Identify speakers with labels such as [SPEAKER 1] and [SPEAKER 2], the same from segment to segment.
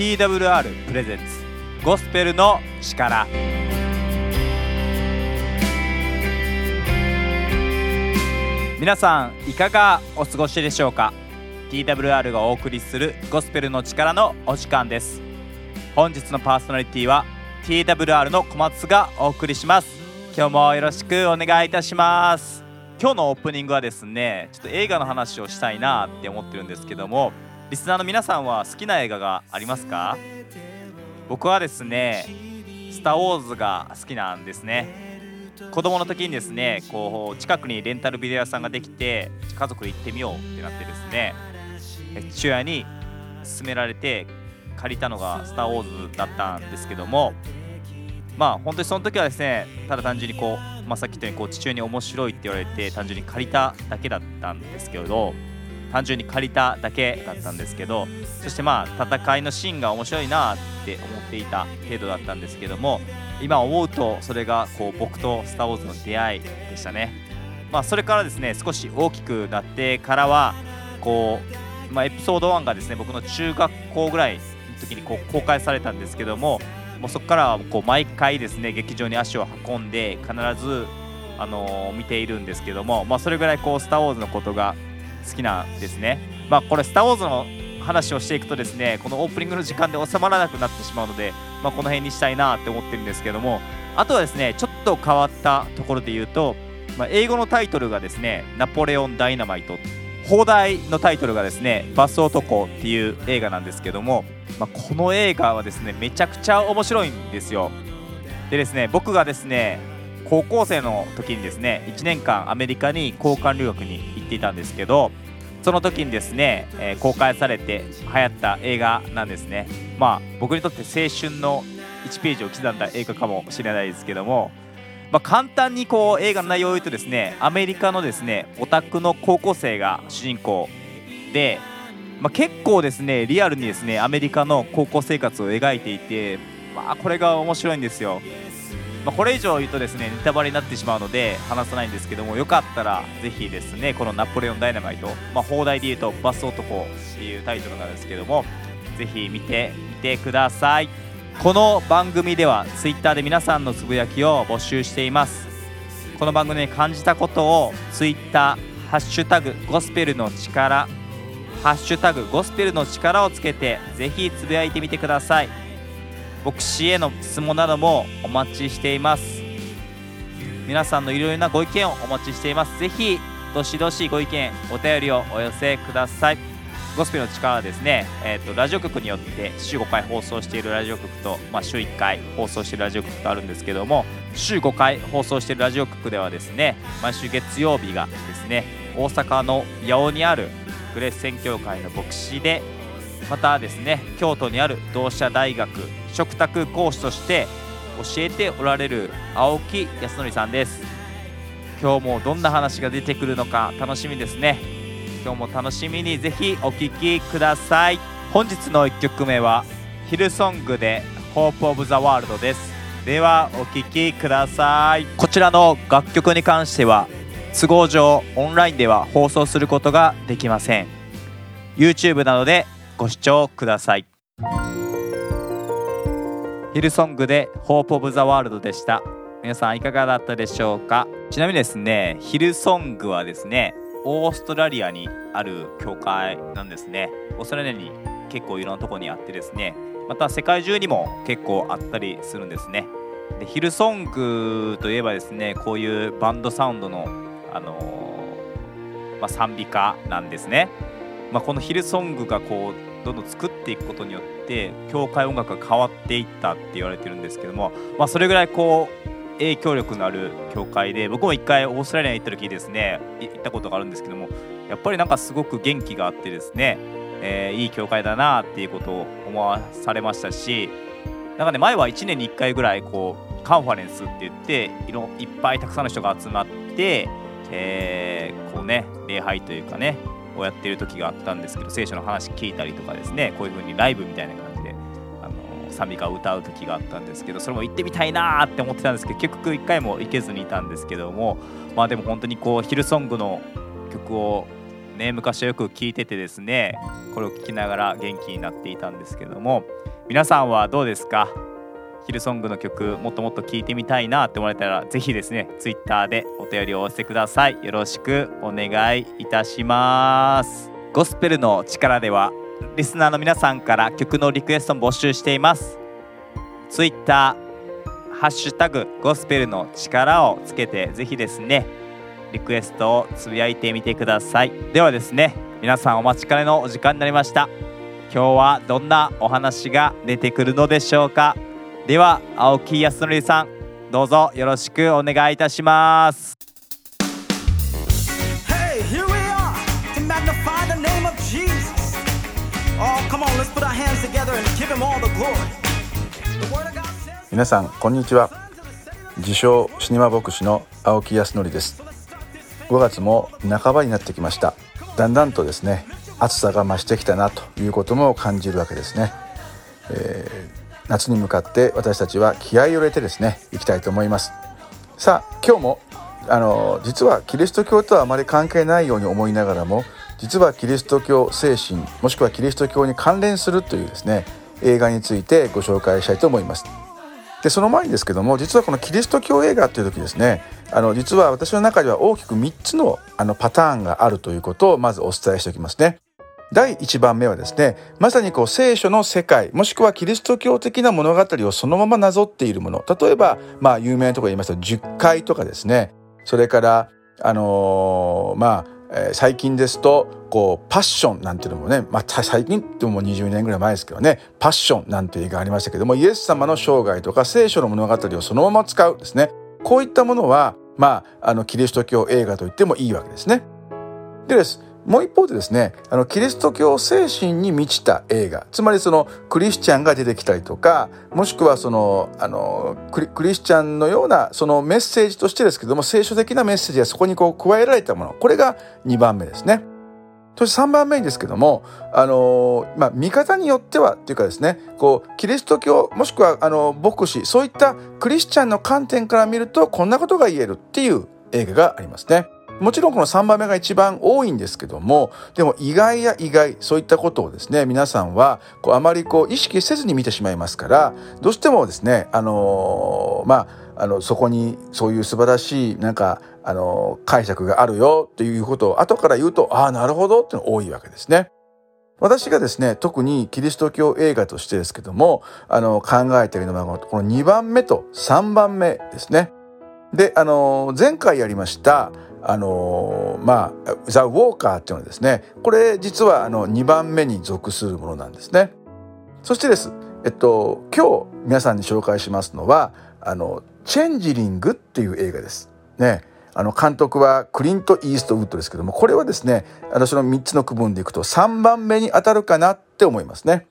[SPEAKER 1] TWR プレゼンツ。ゴスペルの力。皆さんいかがお過ごしでしょうか？TWR がお送りするゴスペルの力のお時間です。本日のパーソナリティは TWR の小松がお送りします。今日もよろしくお願いいたします。今日のオープニングはですねちょっと映画の話をしたいなって思ってるんですけどもリスナーの皆さんは好きな映画がありますか？僕はですねスター・ウォーズが好きなんですね。子供の時にですねこう近くにレンタルビデオ屋さんができて家族で行ってみようってなってですね父親に勧められて借りたのが「スター・ウォーズ」だったんですけどもまあ本当にその時はですねただ単純にこう、まあ、さっき言ったようにこう父親に面白いって言われて単純に借りただけだったんですけど単純に借りただけだったんですけどそしてまあ戦いのシーンが面白いなって思っていた程度だったんですけども今思うとそれがこう僕と「スター・ウォーズ」の出会いでしたね。まあ、それからですね少し大きくなってからはこう、まあ、エピソード1がですね僕の中学校ぐらいの時にこう公開されたんですけどももうそこからはこう毎回ですね劇場に足を運んで必ず、あの、見ているんですけども、まあ、それぐらいこう「スター・ウォーズ」のことが好きなんですね。まあ、これ「スター・ウォーズ」の話をしていくとですねこのオープニングの時間で収まらなくなってしまうので、まあ、この辺にしたいなって思ってるんですけどもあとはですねちょっと変わったところで言うと、まあ、英語のタイトルがですね「ナポレオン・ダイナマイト」放題のタイトルがですね「バス男」っていう映画なんですけども、まあ、この映画はですねめちゃくちゃ面白いんですよでですね僕がですね高校生の時にですね1年間アメリカに交換留学に行っていたんですけどその時にですね、えー、公開されて流行った映画なんですね。まあ僕にとって青春の1ページを刻んだ映画かもしれないですけども、まあ、簡単にこう映画の内容を言うとですねアメリカのですねオタクの高校生が主人公で、まあ、結構ですねリアルにですねアメリカの高校生活を描いていてまあこれが面白いんですよ。まあ、これ以上言うとですねネタバレになってしまうので話さないんですけどもよかったらぜひですねこのナポレオンダイナマイト、まあ、放題で言うとバス男っていうタイトルなんですけどもぜひ見てみてください。この番組では Twitter で皆さんのつぶやきを募集しています。この番組で感じたことを Twitter ハッシュタグゴスペルの力ハッシュタグゴスペルの力をつけてぜひつぶやいてみてください。牧師への質問などもお待ちしています。皆さんのいろいろなご意見をお待ちしています。ぜひどしどしご意見お便りをお寄せください。ゴスペルの力はですね、えーと、ラジオ局によって週5回放送しているラジオ局と、まあ、週1回放送しているラジオ局とあるんですけども週5回放送しているラジオ局ではですね毎週月曜日がですね大阪の八尾にあるグレース宣教会の牧師でまたですね京都にある同志社大学食卓講師として教えておられる青木康則さんです。今日もどんな話が出てくるのか楽しみですね。今日も楽しみにぜひお聴きください。本日の1曲目はヒルソングで Hope of the World です。ではお聴きください。こちらの楽曲に関しては都合上オンラインでは放送することができません。YouTube などでご視聴ください。ヒルソングで Hope of the World でした。皆さんいかがだったでしょうか？ちなみにですねヒルソングはですねオーストラリアにある教会なんですね。オーストラリアに結構いろんなとこにあってですねまた世界中にも結構あったりするんですね。でヒルソングといえばですねこういうバンドサウンドのあのー、まあ、賛美歌なんですね。まあ、このヒルソングがこうどんどん作っていくことによって教会音楽が変わっていったって言われてるんですけども、まあ、それぐらいこう影響力のある教会で僕も一回オーストラリアに行った時ですね行ったことがあるんですけどもやっぱりなんかすごく元気があってですね、えー、いい教会だなっていうことを思わされましたしなんかね前は1年に1回ぐらいこうカンファレンスって言っていろいっぱいたくさんの人が集まって、えー、こうね礼拝というかねをやってる時があったんですけど聖書の話聞いたりとかですねこういう風にライブみたいな感じであの賛美歌を歌う時があったんですけどそれも行ってみたいなって思ってたんですけど結局1回も行けずにいたんですけどもまあでも本当にこうヒルソングの曲をね昔はよく聞いててですねこれを聞きながら元気になっていたんですけども皆さんはどうですか？ヒルソングの曲もっともっと聞いてみたいなって思われたらぜひですね Twitter でお便りをお寄せください。よろしくお願いいたします。ゴスペルの力ではリスナーの皆さんから曲のリクエストも募集しています。Twitter ハッシュタグゴスペルの力をつけてぜひですねリクエストをつぶやいてみてください。ではですね皆さんお待ちかねのお時間になりました。今日はどんなお話が出てくるのでしょうか。では青木康則さんどうぞよろしくお願いいたします。
[SPEAKER 2] 皆さんこんにちは。自称シニマ牧師の青木康則です。5月も半ばになってきました。だんだんとですね暑さが増してきたなということも感じるわけですね、えー、夏に向かって私たちは気合を入れてですね行きたいと思いますさあ今日もあの実はキリスト教とはあまり関係ないように思いながらも実はキリスト教精神もしくはキリスト教に関連するというですね映画についてご紹介したいと思いますでその前にですけども実はこのキリスト教映画という時ですねあの実は私の中では大きく3つのあのパターンがあるということをまずお伝えしておきますね。第1番目はですねまさにこう聖書の世界もしくはキリスト教的な物語をそのままなぞっているもの。例えばまあ有名なところで言いますと10回とかですね。それからあのーまあ、えー最近ですとこうパッションなんていうのもね、まあ、最近ってもう20年ぐらい前ですけどねパッションなんていう映画ありましたけどもイエス様の生涯とか聖書の物語をそのまま使うですね。こういったものはまああのキリスト教映画と言ってもいいわけですね。でです。もう一方でですねあのキリスト教精神に満ちた映画つまりそのクリスチャンが出てきたりとかもしくはそのあのクリクリスチャンのようなそのメッセージとしてですけども聖書的なメッセージがそこにこう加えられたものこれが2番目ですね。そして3番目にですけども、あのまあ、見方によってはっていうかですねこうキリスト教もしくはあの牧師そういったクリスチャンの観点から見るとこんなことが言えるっていう映画がありますね。もちろんこの3番目が一番多いんですけどもでも意外や意外そういったことをですね皆さんはこうあまりこう意識せずに見てしまいますからどうしてもですねあのまああのそこにそういう素晴らしいなんかあの解釈があるよということを後から言うとああなるほどっていうの多いわけですね。私がですね特にキリスト教映画としてですけどもあの考えているのはこの2番目と3番目ですね。であの前回やりましたあのまあ「ザ・ウォーカー」っていうのはですねこれ実はあの2番目に属するものなんですね。そしてですえっと今日皆さんに紹介しますのはあの「チェンジリング」っていう映画です。ね。あの監督はクリント・イーストウッドですけどもこれはですね私の3つの区分でいくと3番目に当たるかなって思いますね。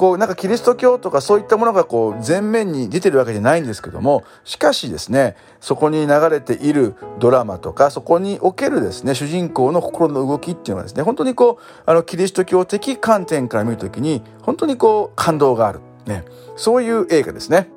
[SPEAKER 2] こうなんかキリスト教とかそういったものがこう前面に出てるわけじゃないんですけどもしかしですねそこに流れているドラマとかそこにおけるですね主人公の心の動きっていうのはですね本当にこうあのキリスト教的観点から見るときに本当にこう感動がある、ね、そういう映画ですね。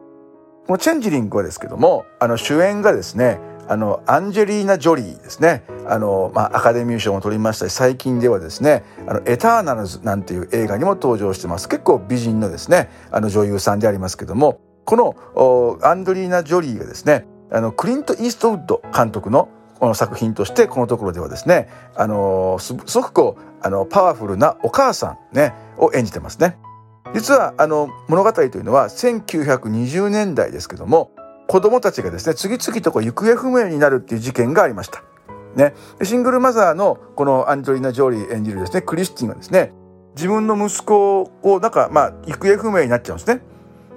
[SPEAKER 2] このチェンジリングはですけどもあの主演がですねあのアンジェリーナ・ジョリーですねあの、まあ、アカデミー賞も取りましたし最近ではですね「あのエターナルズ」なんていう映画にも登場してます結構美人のですねあの女優さんでありますけどもこのアンドリーナ・ジョリーがですねあのクリント・イーストウッド監督のこの作品としてこのところではですねあのすすごくこうあのパワフルなお母さん、ね、を演じてますね。実はあの物語というのは1920年代ですけども子供たちがですね次々とこう行方不明になるっていう事件がありました。ね、シングルマザーのこのアンジョリーナ・ジョーリー演じるですねクリスティンがですね自分の息子をなんかまあ行方不明になっちゃうんですね。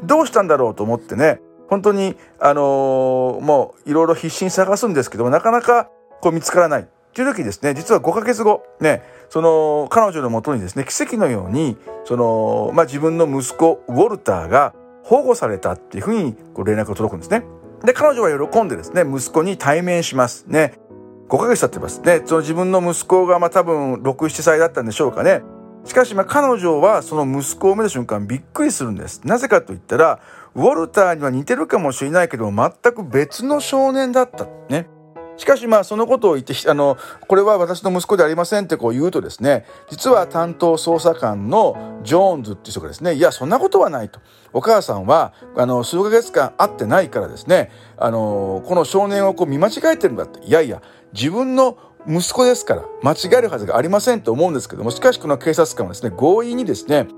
[SPEAKER 2] どうしたんだろうと思ってね本当にあのーもういろいろ必死に探すんですけどもなかなかこう見つからないっていう時ですね実は5ヶ月後ねその彼女のもとにですね奇跡のようにその、まあ、自分の息子ウォルターが保護されたっていうふうにこう連絡が届くんですね。で彼女は喜んでですね息子に対面しますね。5ヶ月経ってますね。その自分の息子がまあ多分6、7歳だったんでしょうかね。しかしまあ彼女はその息子を見た瞬間びっくりするんです。なぜかと言ったら、ウォルターには似てるかもしれないけど全く別の少年だった。ね。しかしまあそのことを言ってあのこれは私の息子でありませんってこう言うとですね実は担当捜査官のジョーンズっていう人がですねいやそんなことはないと。お母さんはあの数ヶ月間会ってないからですねあのこの少年をこう見間違えてるんだって。いやいや自分の息子ですから間違えるはずがありませんと思うんですけどもしかしこの警察官はですね強引にですね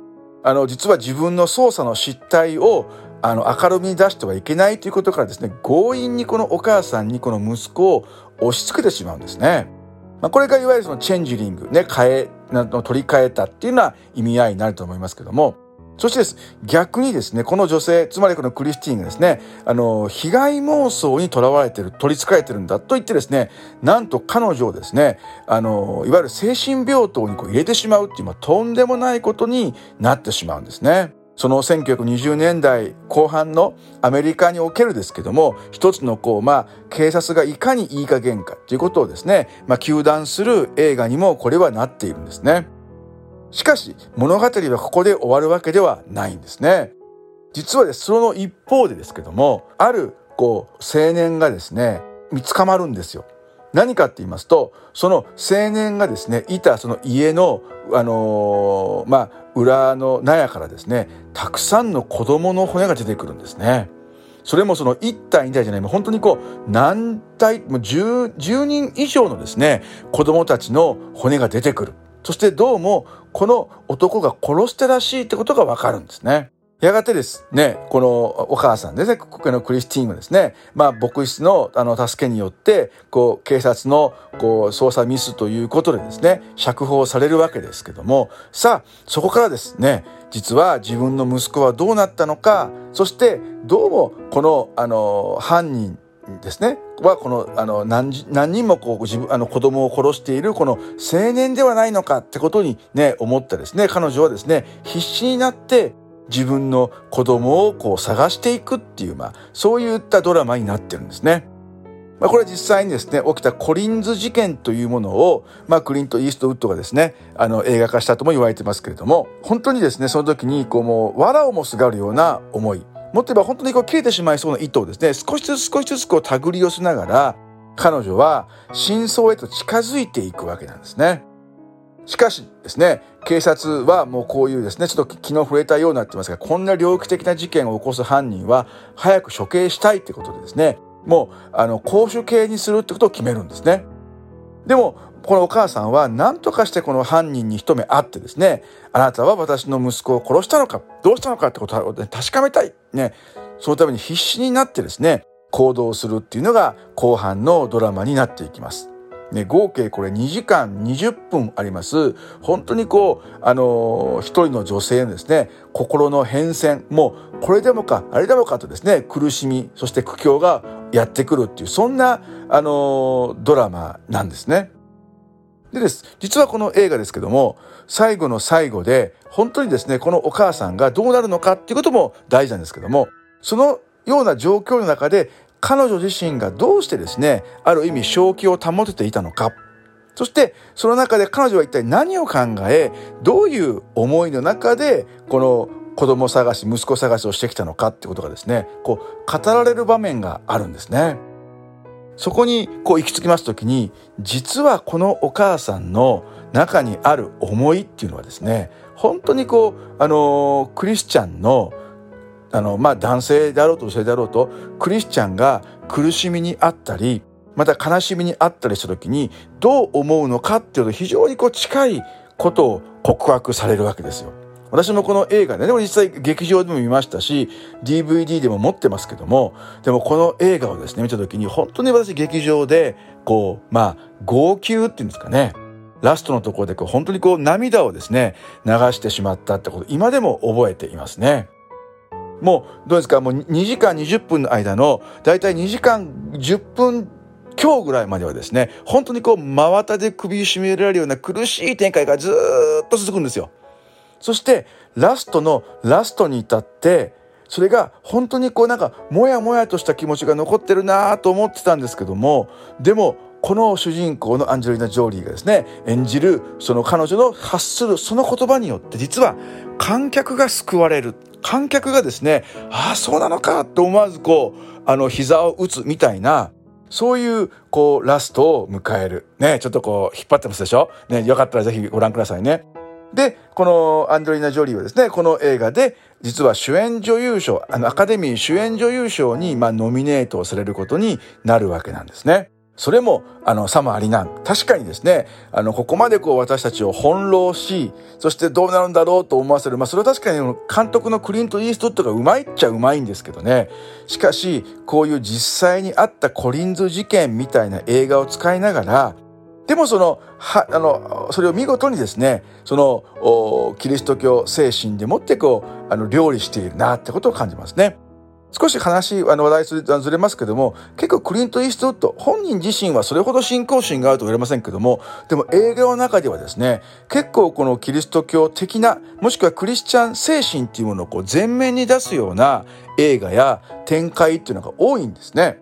[SPEAKER 2] あの実は自分の捜査の失態をあの明るみに出してはいけないということからですね強引にこのお母さんにこの息子を押し付けてしまうんですね。まあ、これがいわゆるそのチェンジリングね変えの取り替えたっていうような意味合いになると思いますけどもそしてです逆にですねこの女性つまりこのクリスティーンがですねあの被害妄想にとらわれてる取りつかれてるんだと言ってですねなんと彼女をですねあのいわゆる精神病棟にこう入れてしまうっていう、まあ、とんでもないことになってしまうんですね。その1920年代後半のアメリカにおけるですけども一つのこうまあ警察がいかにいい加減かということをですねまあ糾弾する映画にもこれはなっているんですね。しかし物語はここで終わるわけではないんですね。実はですその一方でですけどもあるこう青年がですね見つかまるんですよ。何かって言いますとその青年がですねいたその家のあのー、まあ裏の納屋からですねたくさんの子供の骨が出てくるんですね。それもその1体2体じゃない本当にこう何体もう 10, 10人以上のですね子供たちの骨が出てくるそしてどうもこの男が殺したらしいってことがわかるんですね。やがてですね、このお母さんですね、このクリスティーンはですね、まあ牧師のあの助けによって、こう警察のこう捜査ミスということでですね、釈放されるわけですけども、さあ、そこからですね、実は自分の息子はどうなったのか、そしてどうもこのあの犯人ですねはこのあの何何人もこう自分あの子供を殺しているこの青年ではないのかってことにね思ったですね彼女はですね必死になって自分の子供をこう探していくっていうまあそういったドラマになってるんですね。まあ、これは実際にですね起きたコリンズ事件というものを、まあ、クリント・イーストウッドがですねあの映画化したとも言われてますけれども本当にですねその時にこうもう藁をもすがるような思いもっと言えば本当にこう切れてしまいそうな糸をですね少しずつ少しずつこう手繰り寄せながら彼女は真相へと近づいていくわけなんですね。しかしですね警察はもうこういうですねちょっと気の触れたようになってますがこんな猟奇的な事件を起こす犯人は早く処刑したいってことでですねもうあの公主刑にするってことを決めるんですね。でもこのお母さんは何とかしてこの犯人に一目会ってですねあなたは私の息子を殺したのかどうしたのかってことを確かめたいねそのために必死になってですね行動するっていうのが後半のドラマになっていきます。ね、合計これ2時間20分あります。本当にこう、あのー、一人の女性のですね、心の変遷、もうこれでもか、あれでもかとですね、苦しみ、そして苦境がやってくるっていう、そんな、あのー、ドラマなんですね。でです、実はこの映画ですけども、最後の最後で、本当にですね、このお母さんがどうなるのかっていうことも大事なんですけども、そのような状況の中で、彼女自身がどうしてですね、ある意味正気を保てていたのか。そして、その中で彼女は一体何を考え、どういう思いの中で、この子供探し、息子探しをしてきたのかってことがですね、こう、語られる場面があるんですね。そこにこう行き着きます時に実はこのお母さんの中にある思いっていうのはですね本当にこうあのクリスチャンのあのまあ男性であろうと女性であろうとクリスチャンが苦しみにあったりまた悲しみにあったりした時にどう思うのかっていうと非常にこう近いことを告白されるわけですよ。私もこの映画、ね、でも実際劇場でも見ましたし DVD でも持ってますけどもでもこの映画をですね見た時に本当に私劇場でこうまあ号泣っていうんですかねラストのところでこう本当にこう涙をですね流してしまったってこと今でも覚えていますね。もうどうですか？もう2時間20分の間のだいたい2時間10分今日ぐらいまではですね本当にこう真綿で首を絞められるような苦しい展開がずっと続くんですよ。そしてラストのラストに至ってそれが本当にこうなんかもやもやとした気持ちが残ってるなと思ってたんですけどもでもこの主人公のアンジェリーナ・ジョーリーがですね演じるその彼女の発するその言葉によって実は観客が救われる観客がですねああそうなのかと思わずこうあの膝を打つみたいなそういうこうラストを迎える。ねちょっとこう引っ張ってますでしょ？ねよかったらぜひご覧くださいね。でこのアンドリーナ・ジョリーはですねこの映画で実は主演女優賞あのアカデミー主演女優賞にまあノミネートをされることになるわけなんですね。それも、あの、さもありなん。確かにですね、あの、ここまでこう私たちを翻弄し、そしてどうなるんだろうと思わせる。まあ、それは確かに監督のクリント・イーストウッドがうまいっちゃうまいんですけどね。しかし、こういう実際にあったコリンズ事件みたいな映画を使いながら、でもその、は、あの、それを見事にですね、その、キリスト教精神でもってこう、あの、料理しているなってことを感じますね。少し話、あの話題ずれますけども、結構クリント・イーストウッド、本人自身はそれほど信仰心があるとは言えませんけども、でも映画の中ではですね、結構このキリスト教的な、もしくはクリスチャン精神っていうものをこう前面に出すような映画や展開っていうのが多いんですね。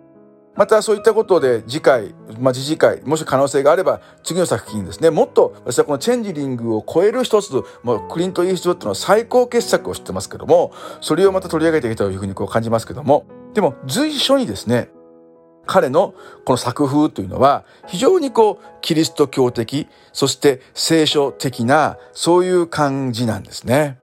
[SPEAKER 2] またそういったことで次回、まあ、次次回、もし可能性があれば次の作品ですね、もっと私はこのチェンジリングを超える一つ、もうクリント・イーストウッドの最高傑作を知ってますけども、それをまた取り上げていきたいというふうにこう感じますけども、でも随所にですね、彼のこの作風というのは非常にこうキリスト教的、そして聖書的なそういう感じなんですね。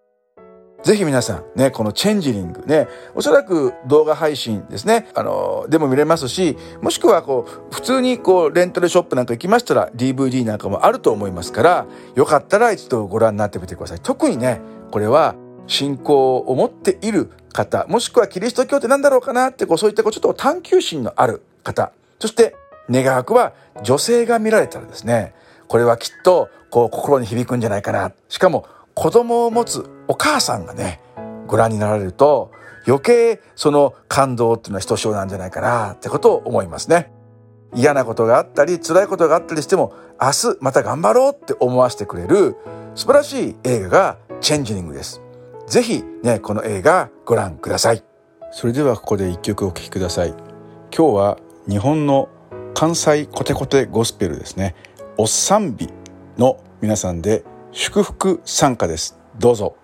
[SPEAKER 2] ぜひ皆さんね、このチェンジリングね、おそらく動画配信ですね、あの、でも見れますし、もしくはこう、普通にこう、レンタルショップなんか行きましたら DVD なんかもあると思いますから、よかったら一度ご覧になってみてください。特にね、これは信仰を持っている方、もしくはキリスト教って何だろうかなって、こう、そういったこう、ちょっと探求心のある方、そして、願わくは女性が見られたらですね、これはきっと、こう、心に響くんじゃないかな。しかも、子供を持つお母さんがねご覧になられると余計その感動っていうのはひとしおなんじゃないかなってことを思いますね。嫌なことがあったり辛いことがあったりしても明日また頑張ろうって思わせてくれる素晴らしい映画がチェンジニングです。ぜひねこの映画ご覧ください。それではここで一曲お聴きください。今日は日本の関西コテコテゴスペルですね。おっさんびの皆さんで祝福参加ですどうぞ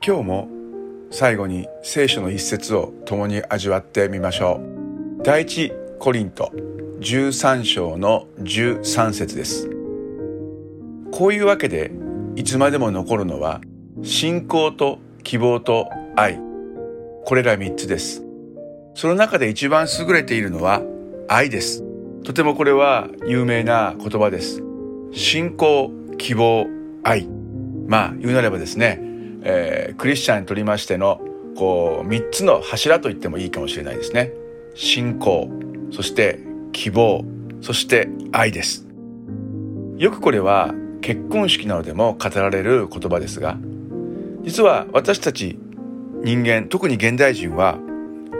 [SPEAKER 2] 今日も最後に聖書の一節を共に味わってみましょう。第一コリント13章の13節です。こういうわけでいつまでも残るのは信仰と希望と愛。これら3つです。その中で一番優れているのは愛です。とてもこれは有名な言葉です。信仰希望愛。まあ言うなればですね、えー、クリスチャンにとりましてのこう3つの柱と言ってもいいかもしれないですね。信仰そして希望そして愛です。よくこれは結婚式などでも語られる言葉ですが実は私たち人間特に現代人は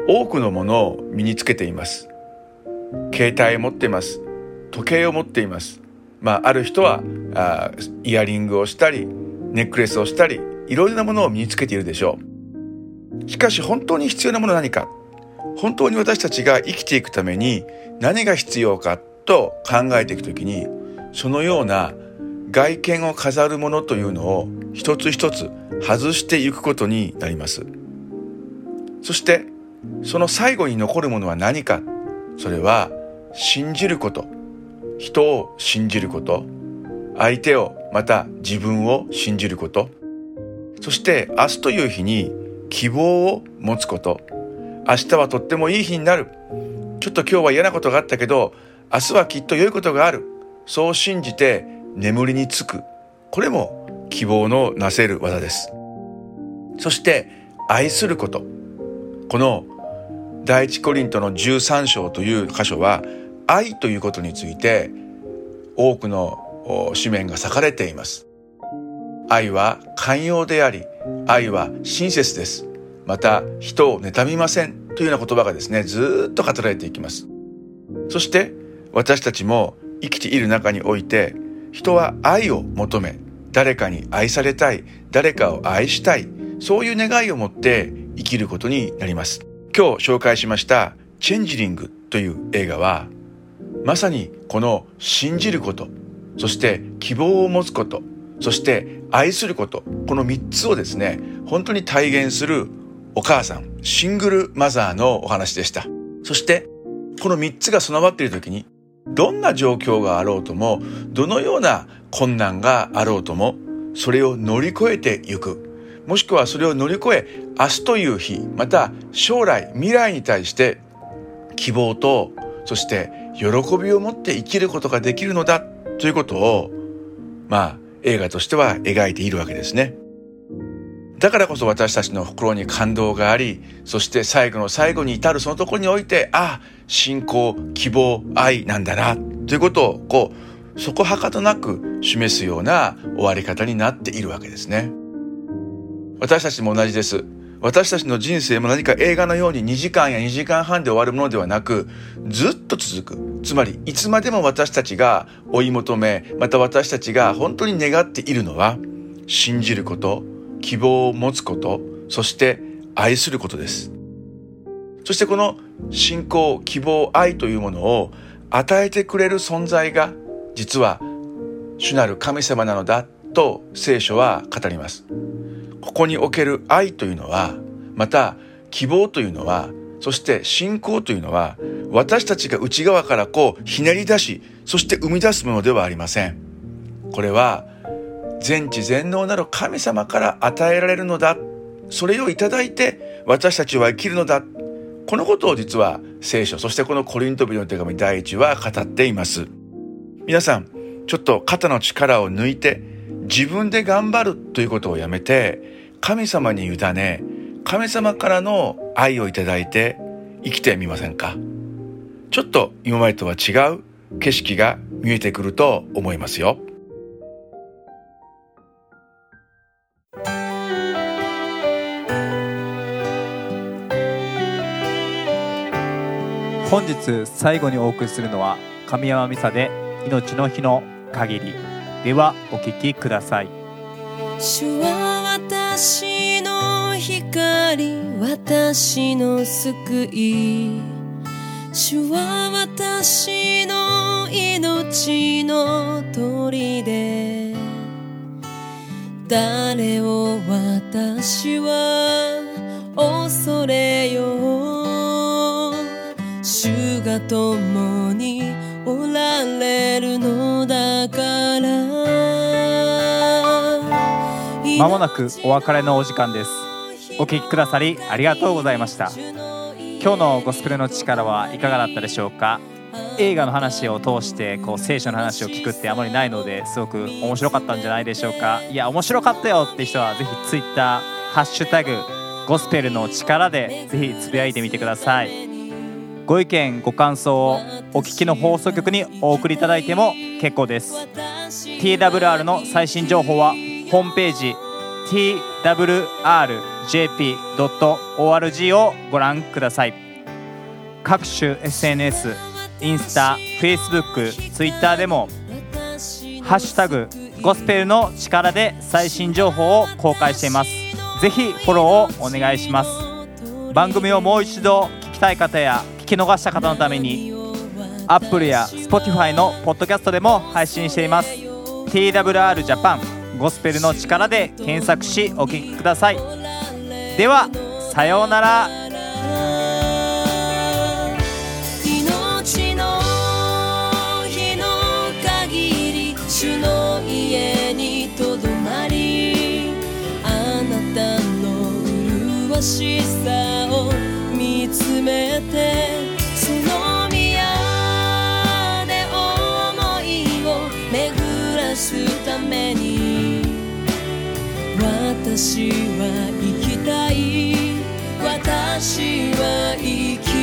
[SPEAKER 2] 多くのものを身につけています。携帯を持っています。時計を持っています。まあある人はあイヤリングをしたりネックレスをしたりいろいろなものを身につけているでしょう。しかし本当に必要なものは何か？本当に私たちが生きていくために何が必要かと考えていくときにそのような外見を飾るものというのを一つ一つ外していくことになります。そしてその最後に残るものは何か？それは信じること。人を信じること。相手をまた自分を信じること。そして明日という日に希望を持つこと。明日はとってもいい日になる。ちょっと今日は嫌なことがあったけど明日はきっと良いことがある。そう信じて眠りにつく。これも希望のなせる技です。そして愛すること。この第一コリントの13章という箇所は愛ということについて多くの紙面が裂かれています。愛は寛容であり愛は親切です。また人を妬みません。というような言葉がですねずっと語られていきます。そして私たちも生きている中において人は愛を求め誰かに愛されたい誰かを愛したいそういう願いを持って生きることになります。今日紹介しました「チェンジリング」という映画はまさにこの信じることそして希望を持つことそして愛することこの3つをですね本当に体現するお母さんシングルマザーのお話でした。そしてこの3つが備わっている時にどんな状況があろうともどのような困難があろうともそれを乗り越えていく。もしくはそれを乗り越え明日という日また将来未来に対して希望とそして喜びを持って生きることができるのだということをまあ映画としては描いているわけですね。だからこそ私たちの心に感動がありそして最後の最後に至るそのところにおいてああ信仰希望愛なんだなということをこうそこはかとなく示すような終わり方になっているわけですね。私たちも同じです。私たちの人生も何か映画のように2時間や2時間半で終わるものではなくずっと続く。つまりいつまでも私たちが追い求めまた私たちが本当に願っているのは信じること希望を持つことそして愛することです。そしてこの信仰希望愛というものを与えてくれる存在が実は主なる神様なのだと聖書は語ります。ここにおける愛というのはまた希望というのはそして信仰というのは私たちが内側からこうひねり出しそして生み出すものではありません。これは全知全能なる神様から与えられるのだ。それをいただいて私たちは生きるのだ。このことを実は聖書そしてこのコリントビの手紙第一は語っています。皆さんちょっと肩の力を抜いて自分で頑張るということをやめて神様に委ね神様からの愛をいただいて生きてみませんか？ちょっと今までとは違う景色が見えてくると思いますよ。
[SPEAKER 1] 本日最後にお送りするのは神山美沙で命の日の限りではお聞きください。
[SPEAKER 3] 主は私の光私の救い。主は私の命の砦。誰を私は恐れよう。主が共におられるのだから。
[SPEAKER 1] まもなくお別れのお時間です。お聞きくださりありがとうございました。今日のゴスペルの力はいかがだったでしょうか？映画の話を通してこう聖書の話を聞くってあまりないのですごく面白かったんじゃないでしょうか？いや面白かったよって人はぜひ Twitter「ハッシュタグゴスペルの力」でぜひつぶやいてみてください。ご意見ご感想をお聞きの放送局にお送りいただいても結構です。TWR の最新情報はホームページ twrjp.org をご覧ください。各種 SNS インスタ、フェイスブック、ツイッターでもハッシュタグゴスペルの力で最新情報を公開しています。ぜひフォローをお願いします。番組をもう一度聞きたい方や聞き逃した方のために Apple や Spotify のポッドキャストでも配信しています。TWR ジャパンゴスペルの力で検索しお聞きください。ではさようなら。
[SPEAKER 3] 命の日の限り主の家にとどまりあなたの麗しさを見つめてその宮で思いを巡らすために私は生きたい。私は生きたい